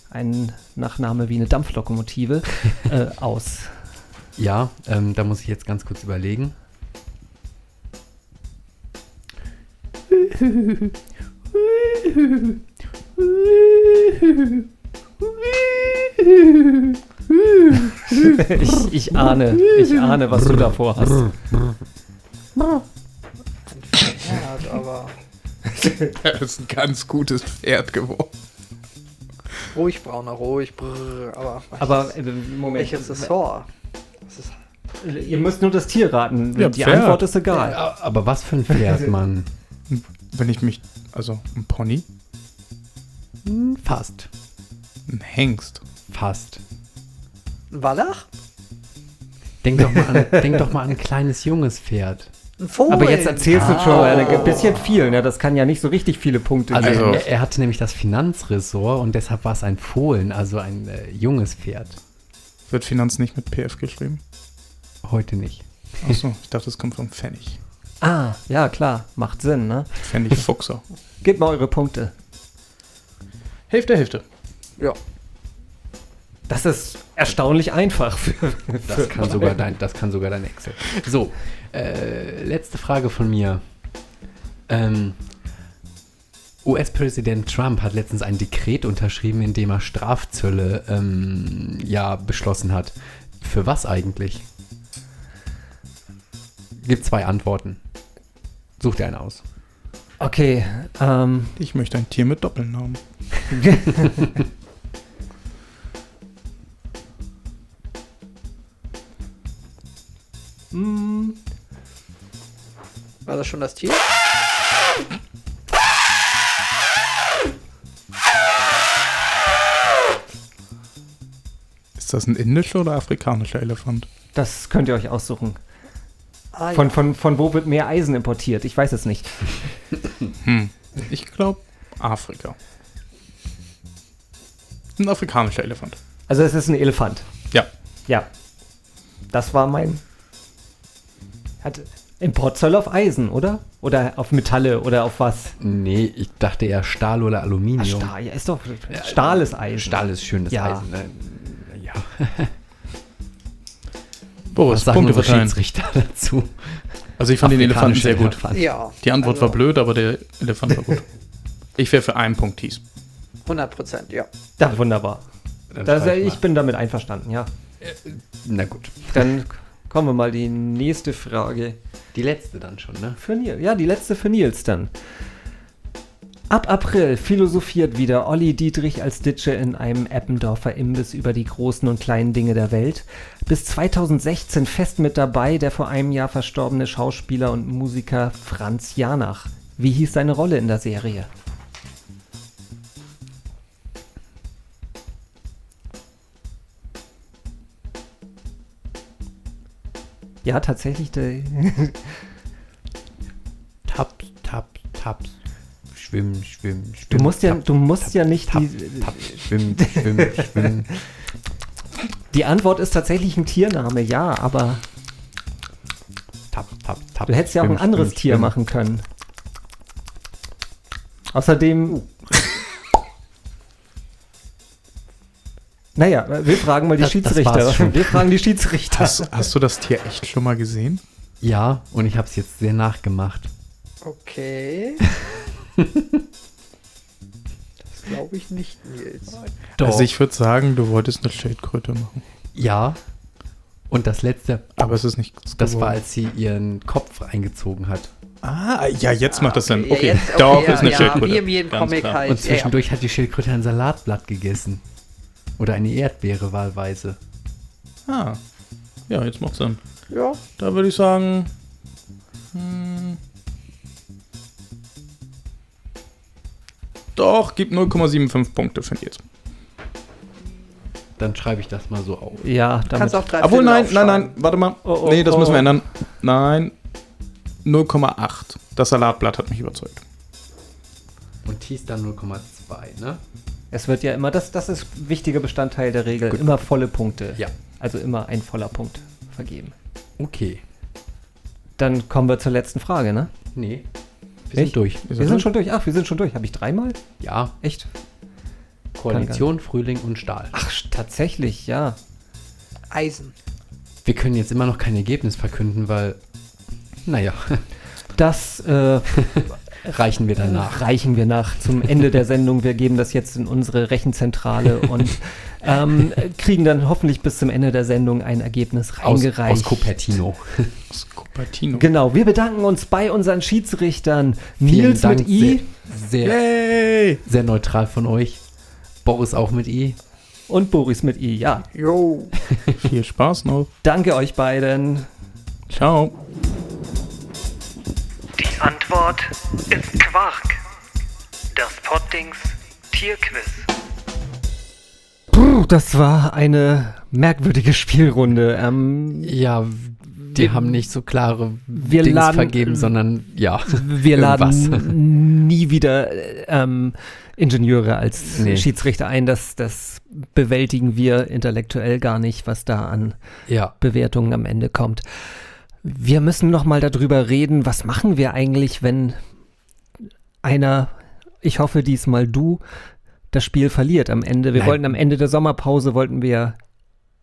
ein Nachname wie eine Dampflokomotive, äh, aus? Ja, ähm, da muss ich jetzt ganz kurz überlegen. ich, ich ahne, ich ahne, was du davor hast. Ein Pferd, aber. Er ist ein ganz gutes Pferd geworden. Ruhig, brauner, ruhig, brrr, aber. Aber äh, Moment. Welches Ressort? Ihr müsst nur das Tier raten. Ja, Die Pferd. Antwort ist egal. Ja, aber was für ein Pferd, Mann? Wenn ich mich. Also, ein Pony? Fast. Ein Hengst. Fast. Ein Wallach? Denk doch, mal an, denk doch mal an ein kleines junges Pferd. Ein Vogel. Aber jetzt erzählst du schon mal ein bisschen viel. Ne? Das kann ja nicht so richtig viele Punkte also geben. Er, er, hatte nämlich das Finanzressort und deshalb war es ein Fohlen, also ein äh, junges Pferd. Wird Finanz nicht mit PF geschrieben? Heute nicht. Achso, ich dachte, es kommt vom Pfennig. Ah, ja, klar. Macht Sinn, ne? Pfennig Fuchser. Gebt mal eure Punkte. Hälfte, Hälfte. Ja. Das ist erstaunlich einfach. Für, das, kann sogar dein, das kann sogar dein Excel. So, äh, letzte Frage von mir. Ähm, US-Präsident Trump hat letztens ein Dekret unterschrieben, in dem er Strafzölle ähm, ja, beschlossen hat. Für was eigentlich? Gibt zwei Antworten. Such dir eine aus. Okay. Ähm. Ich möchte ein Tier mit Doppelnamen. Hm. War das schon das Tier? Ist das ein indischer oder afrikanischer Elefant? Das könnt ihr euch aussuchen. Ah, von, ja. von, von wo wird mehr Eisen importiert? Ich weiß es nicht. hm. Ich glaube Afrika. Ein afrikanischer Elefant. Also es ist ein Elefant. Ja. Ja. Das war mein. Hat Importzoll auf Eisen, oder? Oder auf Metalle oder auf was? Nee, ich dachte eher Stahl oder Aluminium. Ach, Stahl, ja, ist doch. Stahl ist Eisen. Stahl ist schönes ja. Eisen. Ne? Ja. Boris, Was sagen Punkte Schiedsrichter dazu? Also ich fand den Elefanten sehr gut. Elefant. Ja. Die Antwort also. war blöd, aber der Elefant war gut. ich wäre für einen Punkt Tees. 100 Prozent, ja. Ja, wunderbar. Das, ich bin damit einverstanden, ja. Äh, na gut. Dann kommen wir mal die nächste Frage. Die letzte dann schon, ne? Für Nils. Ja, die letzte für Nils dann. Ab April philosophiert wieder Olli Dietrich als Ditsche in einem Eppendorfer Imbiss über die großen und kleinen Dinge der Welt. Bis 2016 fest mit dabei der vor einem Jahr verstorbene Schauspieler und Musiker Franz Janach. Wie hieß seine Rolle in der Serie? Ja, tatsächlich. Der tap, tap, taps. Schwimmen, schwimmen, schwimmen. Du musst ja, tap, du musst tap, ja nicht tap, die. Tap, schwimmen, schwimmen, schwimmen. Die Antwort ist tatsächlich ein Tiername, ja, aber. Tap, tap, tap. Du hättest ja auch ein anderes schwimmen, Tier schwimmen. machen können. Außerdem. Naja, wir fragen mal die das, Schiedsrichter. Das wir fragen die Schiedsrichter. Hast, hast, du das Tier echt schon mal gesehen? Ja, und ich habe es jetzt sehr nachgemacht. Okay. das glaube ich nicht, Nils. Doch. Also ich würde sagen, du wolltest eine Schildkröte machen. Ja. Und das letzte. Aber es ist nicht. Das war, als sie ihren Kopf eingezogen hat. Ah, ja, jetzt macht das Sinn. Okay, jetzt, okay darauf ja, ist eine ja, Schildkröte. Wie im Comic halt. Und zwischendurch ja. hat die Schildkröte ein Salatblatt gegessen. Oder eine Erdbeere wahlweise. Ah. Ja, jetzt macht Sinn. Ja. Da würde ich sagen. Hm, doch, gibt 0,75 Punkte für jetzt. Dann schreibe ich das mal so auf. Ja, damit. Kannst auch drei Obwohl, nein, nein, nein, warte mal. Oh, oh, nee, das oh. müssen wir ändern. Nein, 0,8. Das Salatblatt hat mich überzeugt. Und Tees dann 0,2, ne? Es wird ja immer, das, das ist wichtiger Bestandteil der Regel, Gut. immer volle Punkte. Ja. Also immer ein voller Punkt vergeben. Okay. Dann kommen wir zur letzten Frage, ne? Nee. Wir Echt? sind durch. Wir, wir sind, schon durch. Ach, wir sind schon durch. Habe ich dreimal? Ja. Echt? Koalition, Frühling und Stahl. Ach, tatsächlich, ja. Eisen. Wir können jetzt immer noch kein Ergebnis verkünden, weil, naja. Das äh, reichen wir danach. Reichen wir nach zum Ende der Sendung. Wir geben das jetzt in unsere Rechenzentrale und ähm, kriegen dann hoffentlich bis zum Ende der Sendung ein Ergebnis reingereicht. Aus, aus Cupertino. Aus Cupertino. Genau, wir bedanken uns bei unseren Schiedsrichtern. Nils Dank, mit I. Sehr, sehr, sehr, neutral von euch. Boris auch mit I. Und Boris mit I, ja. Jo. Viel Spaß noch. Danke euch beiden. Ciao. Antwort ist Quark. Das Pottings Tierquiz. Puh, das war eine merkwürdige Spielrunde. Ähm, ja, die wir, haben nicht so klare wir Dings laden, vergeben, sondern ja. Wir laden nie wieder ähm, Ingenieure als nee. Schiedsrichter ein. Das, das bewältigen wir intellektuell gar nicht, was da an ja. Bewertungen am Ende kommt. Wir müssen noch mal darüber reden, was machen wir eigentlich, wenn einer, ich hoffe diesmal du, das Spiel verliert am Ende. Wir nein. wollten am Ende der Sommerpause wollten wir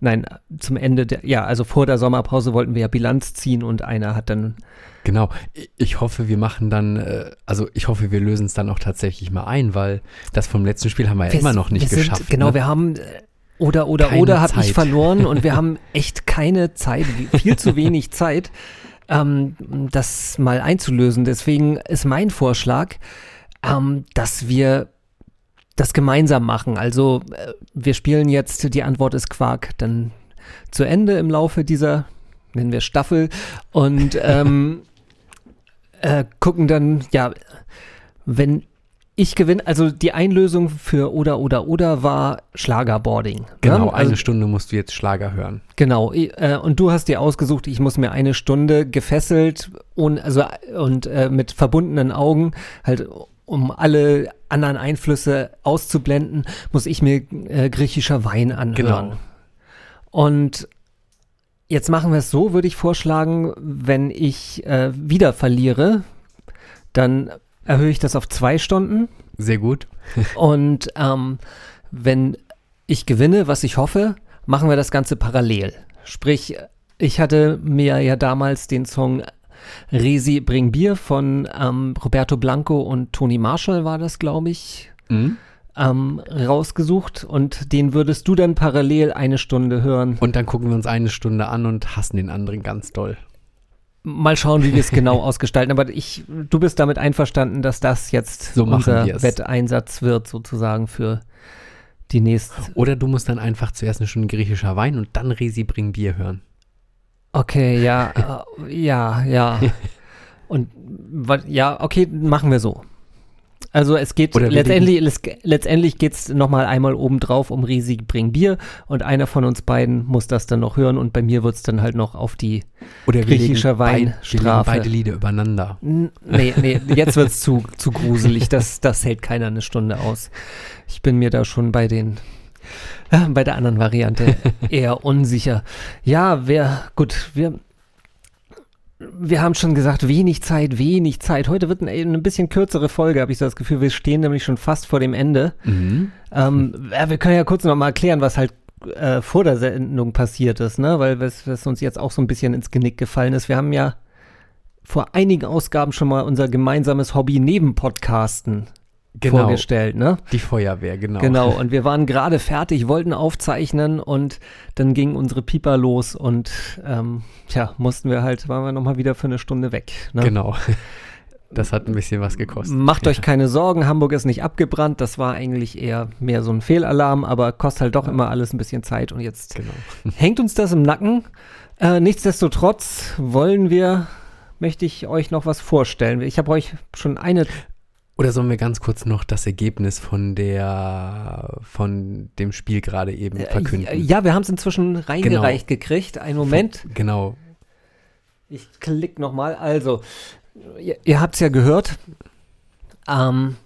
Nein, zum Ende der, ja, also vor der Sommerpause wollten wir ja Bilanz ziehen und einer hat dann. Genau, ich hoffe, wir machen dann, äh, also ich hoffe, wir lösen es dann auch tatsächlich mal ein, weil das vom letzten Spiel haben wir, wir immer noch nicht geschafft. Sind, genau, ne? wir haben äh, oder, oder, keine oder habe ich verloren und wir haben echt keine Zeit, viel zu wenig Zeit, ähm, das mal einzulösen. Deswegen ist mein Vorschlag, ähm, dass wir das gemeinsam machen. Also äh, wir spielen jetzt, die Antwort ist Quark, dann zu Ende im Laufe dieser, nennen wir Staffel und ähm, äh, gucken dann, ja, wenn ich gewinne, also die Einlösung für oder oder oder war Schlagerboarding. Genau, ja? also, eine Stunde musst du jetzt Schlager hören. Genau, äh, und du hast dir ausgesucht, ich muss mir eine Stunde gefesselt und, also, und äh, mit verbundenen Augen, halt um alle anderen Einflüsse auszublenden, muss ich mir äh, griechischer Wein anhören. Genau. Und jetzt machen wir es so, würde ich vorschlagen, wenn ich äh, wieder verliere, dann erhöhe ich das auf zwei Stunden. Sehr gut. und ähm, wenn ich gewinne, was ich hoffe, machen wir das Ganze parallel. Sprich, ich hatte mir ja damals den Song Resi Bring Bier von ähm, Roberto Blanco und Tony Marshall war das, glaube ich, mhm. ähm, rausgesucht und den würdest du dann parallel eine Stunde hören. Und dann gucken wir uns eine Stunde an und hassen den anderen ganz doll. Mal schauen, wie wir es genau ausgestalten. Aber ich, du bist damit einverstanden, dass das jetzt so unser Wetteinsatz wird, sozusagen für die nächste. Oder du musst dann einfach zuerst eine Stunde griechischer Wein und dann Resi bring Bier hören. Okay, ja, äh, ja, ja. Und ja, okay, machen wir so. Also es geht Oder letztendlich, es, letztendlich geht es nochmal einmal obendrauf um riesig Bring Bier und einer von uns beiden muss das dann noch hören und bei mir wird es dann halt noch auf die Oder griechische Weinstrafe. beide Lieder übereinander. nee, nee, jetzt wird es zu, zu gruselig, das, das hält keiner eine Stunde aus. Ich bin mir da schon bei den äh, bei der anderen Variante eher unsicher. Ja, wer, gut, wir, wir haben schon gesagt, wenig Zeit, wenig Zeit. Heute wird eine, eine bisschen kürzere Folge, habe ich so das Gefühl. Wir stehen nämlich schon fast vor dem Ende. Mhm. Ähm, ja, wir können ja kurz noch mal erklären, was halt äh, vor der Sendung passiert ist, ne? Weil es uns jetzt auch so ein bisschen ins Genick gefallen ist. Wir haben ja vor einigen Ausgaben schon mal unser gemeinsames Hobby neben Podcasten genau, vorgestellt, ne? Die Feuerwehr, genau. Genau, und wir waren gerade fertig, wollten aufzeichnen und dann ging unsere Pieper los und ähm, tja, mussten wir halt, waren wir nochmal wieder für eine Stunde weg. Ne? Genau. Das hat ein bisschen was gekostet. Macht ja. euch keine Sorgen, Hamburg ist nicht abgebrannt. Das war eigentlich eher mehr so ein Fehlalarm, aber kostet halt doch ja. immer alles ein bisschen Zeit und jetzt genau. hängt uns das im Nacken. Äh, nichtsdestotrotz wollen wir, möchte ich euch noch was vorstellen. Ich habe euch schon eine oder sollen wir ganz kurz noch das Ergebnis von der von dem Spiel gerade eben äh, verkünden? Ja, wir haben es inzwischen reingereicht genau. gekriegt. Einen Moment. Genau. Ich klick nochmal. Also, ihr, ihr habt es ja gehört. Ähm,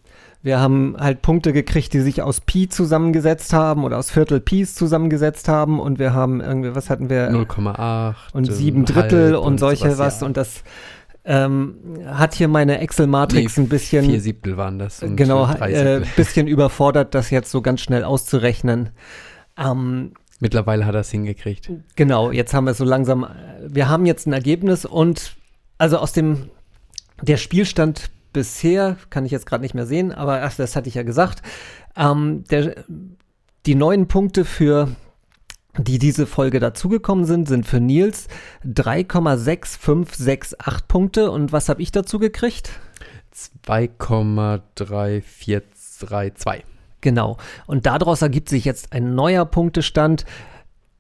wir haben halt Punkte gekriegt, die sich aus Pi zusammengesetzt haben oder aus Viertel Pis zusammengesetzt haben und wir haben irgendwie, was hatten wir? 0,8 und sieben Drittel und, und solche was ja. und das ähm, hat hier meine Excel-Matrix nee, ein bisschen. Vier Siebtel waren das. genau, ein äh, bisschen überfordert, das jetzt so ganz schnell auszurechnen. Ähm, Mittlerweile hat er es hingekriegt. Genau, jetzt haben wir so langsam. Wir haben jetzt ein Ergebnis und also aus dem. Der Spielstand bisher, kann ich jetzt gerade nicht mehr sehen, aber ach, das hatte ich ja gesagt. Ähm, der, die neun Punkte für die diese Folge dazugekommen sind, sind für Nils 3,6568 Punkte. Und was habe ich dazu gekriegt? 2,3432. Genau. Und daraus ergibt sich jetzt ein neuer Punktestand.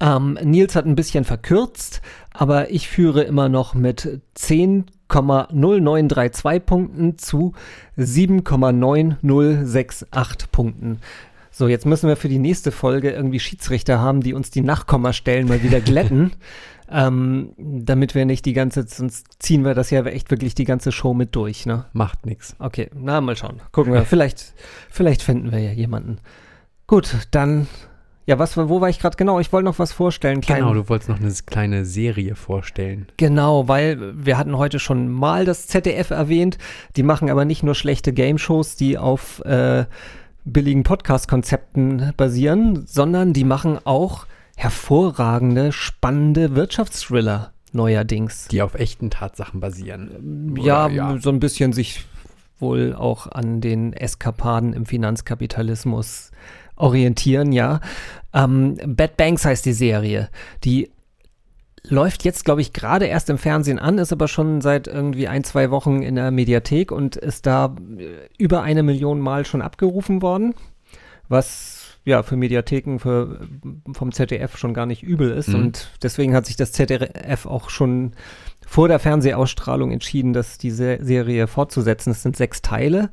Ähm, Nils hat ein bisschen verkürzt, aber ich führe immer noch mit 10,0932 Punkten zu 7,9068 Punkten. So, jetzt müssen wir für die nächste Folge irgendwie Schiedsrichter haben, die uns die Nachkommastellen mal wieder glätten. ähm, damit wir nicht die ganze, sonst ziehen wir das ja echt wirklich die ganze Show mit durch, ne? Macht nichts. Okay, na, mal schauen. Gucken wir. vielleicht, vielleicht finden wir ja jemanden. Gut, dann ja, was, wo war ich gerade genau? Ich wollte noch was vorstellen. Klein, genau, du wolltest noch eine kleine Serie vorstellen. Genau, weil wir hatten heute schon mal das ZDF erwähnt. Die machen aber nicht nur schlechte Game-Shows, die auf äh, billigen Podcast-Konzepten basieren, sondern die machen auch hervorragende, spannende Wirtschaftsthriller neuerdings. Die auf echten Tatsachen basieren. Ja, ja, so ein bisschen sich wohl auch an den Eskapaden im Finanzkapitalismus orientieren, ja. Ähm, Bad Banks heißt die Serie, die läuft jetzt, glaube ich, gerade erst im Fernsehen an, ist aber schon seit irgendwie ein, zwei Wochen in der Mediathek und ist da äh, über eine Million Mal schon abgerufen worden, was ja für Mediatheken für, vom ZDF schon gar nicht übel ist. Mhm. Und deswegen hat sich das ZDF auch schon vor der Fernsehausstrahlung entschieden, dass diese Serie fortzusetzen. Es sind sechs Teile.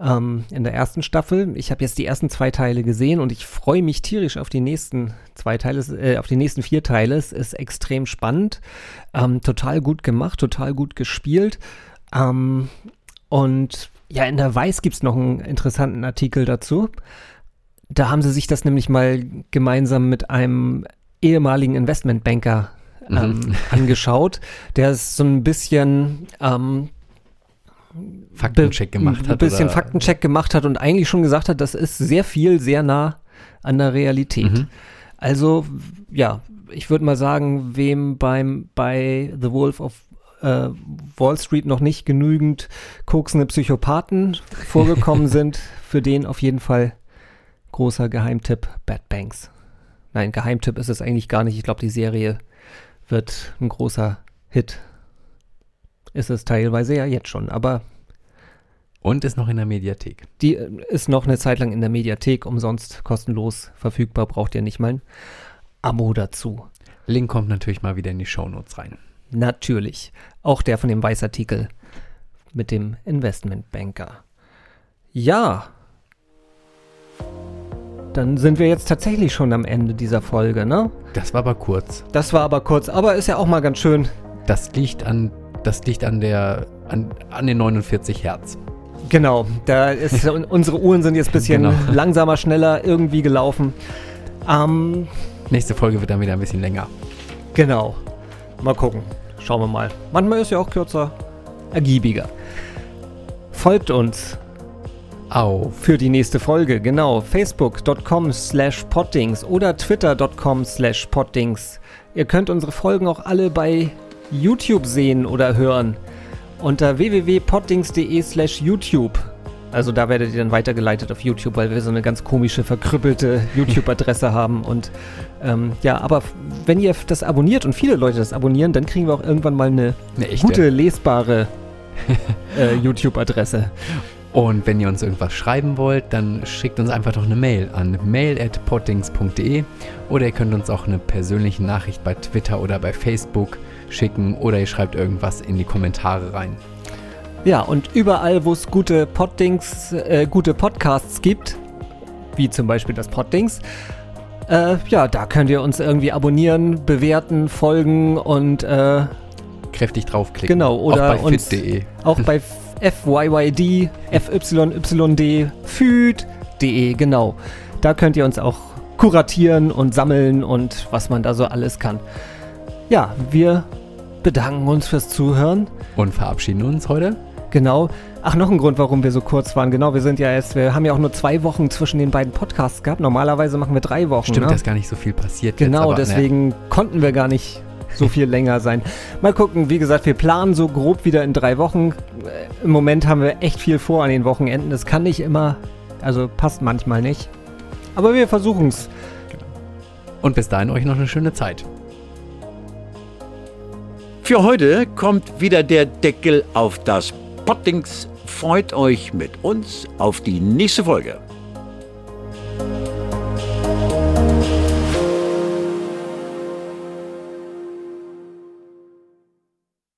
Ähm, in der ersten Staffel. Ich habe jetzt die ersten zwei Teile gesehen und ich freue mich tierisch auf die nächsten zwei Teile, äh, auf die nächsten vier Teile. Es ist extrem spannend, ähm, total gut gemacht, total gut gespielt. Ähm, und ja, in der Weiß gibt es noch einen interessanten Artikel dazu. Da haben sie sich das nämlich mal gemeinsam mit einem ehemaligen Investmentbanker ähm, mhm. angeschaut, der ist so ein bisschen ähm, Faktencheck gemacht hat. Ein bisschen oder? Faktencheck gemacht hat und eigentlich schon gesagt hat, das ist sehr viel, sehr nah an der Realität. Mhm. Also, ja, ich würde mal sagen, wem beim bei The Wolf of äh, Wall Street noch nicht genügend koksende Psychopathen vorgekommen sind, für den auf jeden Fall großer Geheimtipp Bad Banks. Nein, Geheimtipp ist es eigentlich gar nicht. Ich glaube, die Serie wird ein großer Hit. Ist es teilweise ja jetzt schon, aber. Und ist noch in der Mediathek. Die äh, ist noch eine Zeit lang in der Mediathek, umsonst kostenlos verfügbar, braucht ihr nicht mal ein Abo dazu. Link kommt natürlich mal wieder in die Shownotes rein. Natürlich. Auch der von dem Weißartikel mit dem Investmentbanker. Ja, dann sind wir jetzt tatsächlich schon am Ende dieser Folge, ne? Das war aber kurz. Das war aber kurz, aber ist ja auch mal ganz schön. Das liegt an, das liegt an der, an, an den 49 Hertz. Genau, da ist, unsere Uhren sind jetzt ein bisschen genau. langsamer, schneller irgendwie gelaufen. Ähm, Nächste Folge wird dann wieder ein bisschen länger. Genau. Mal gucken. Schauen wir mal. Manchmal ist ja auch kürzer, ergiebiger. Folgt uns auf. Für die nächste Folge, genau. Facebook.com slash poddings oder Twitter.com slash poddings. Ihr könnt unsere Folgen auch alle bei YouTube sehen oder hören. Unter www.poddings.de slash YouTube. Also da werdet ihr dann weitergeleitet auf YouTube, weil wir so eine ganz komische, verkrüppelte YouTube-Adresse haben. Und ähm, ja, aber wenn ihr das abonniert und viele Leute das abonnieren, dann kriegen wir auch irgendwann mal eine, eine gute, lesbare äh, YouTube-Adresse. Und wenn ihr uns irgendwas schreiben wollt, dann schickt uns einfach doch eine Mail an mail.pottings.de oder ihr könnt uns auch eine persönliche Nachricht bei Twitter oder bei Facebook schicken oder ihr schreibt irgendwas in die Kommentare rein. Ja, und überall, wo es gute Poddings, äh, gute Podcasts gibt, wie zum Beispiel das Poddings, äh, ja, da könnt ihr uns irgendwie abonnieren, bewerten, folgen und äh, kräftig draufklicken. Genau, oder auch bei fit.de. Auch bei FYYD, FYYD, FÜD.de, genau. Da könnt ihr uns auch kuratieren und sammeln und was man da so alles kann. Ja, wir bedanken uns fürs Zuhören. Und verabschieden uns heute. Genau. Ach, noch ein Grund, warum wir so kurz waren. Genau, wir sind ja erst, wir haben ja auch nur zwei Wochen zwischen den beiden Podcasts gehabt. Normalerweise machen wir drei Wochen. Stimmt, ne? ist gar nicht so viel passiert. Genau, jetzt, aber, deswegen ne. konnten wir gar nicht so viel länger sein. Mal gucken, wie gesagt, wir planen so grob wieder in drei Wochen. Äh, Im Moment haben wir echt viel vor an den Wochenenden. Das kann nicht immer, also passt manchmal nicht. Aber wir versuchen es. Und bis dahin euch noch eine schöne Zeit. Für heute kommt wieder der Deckel auf das Pottings. Freut euch mit uns auf die nächste Folge.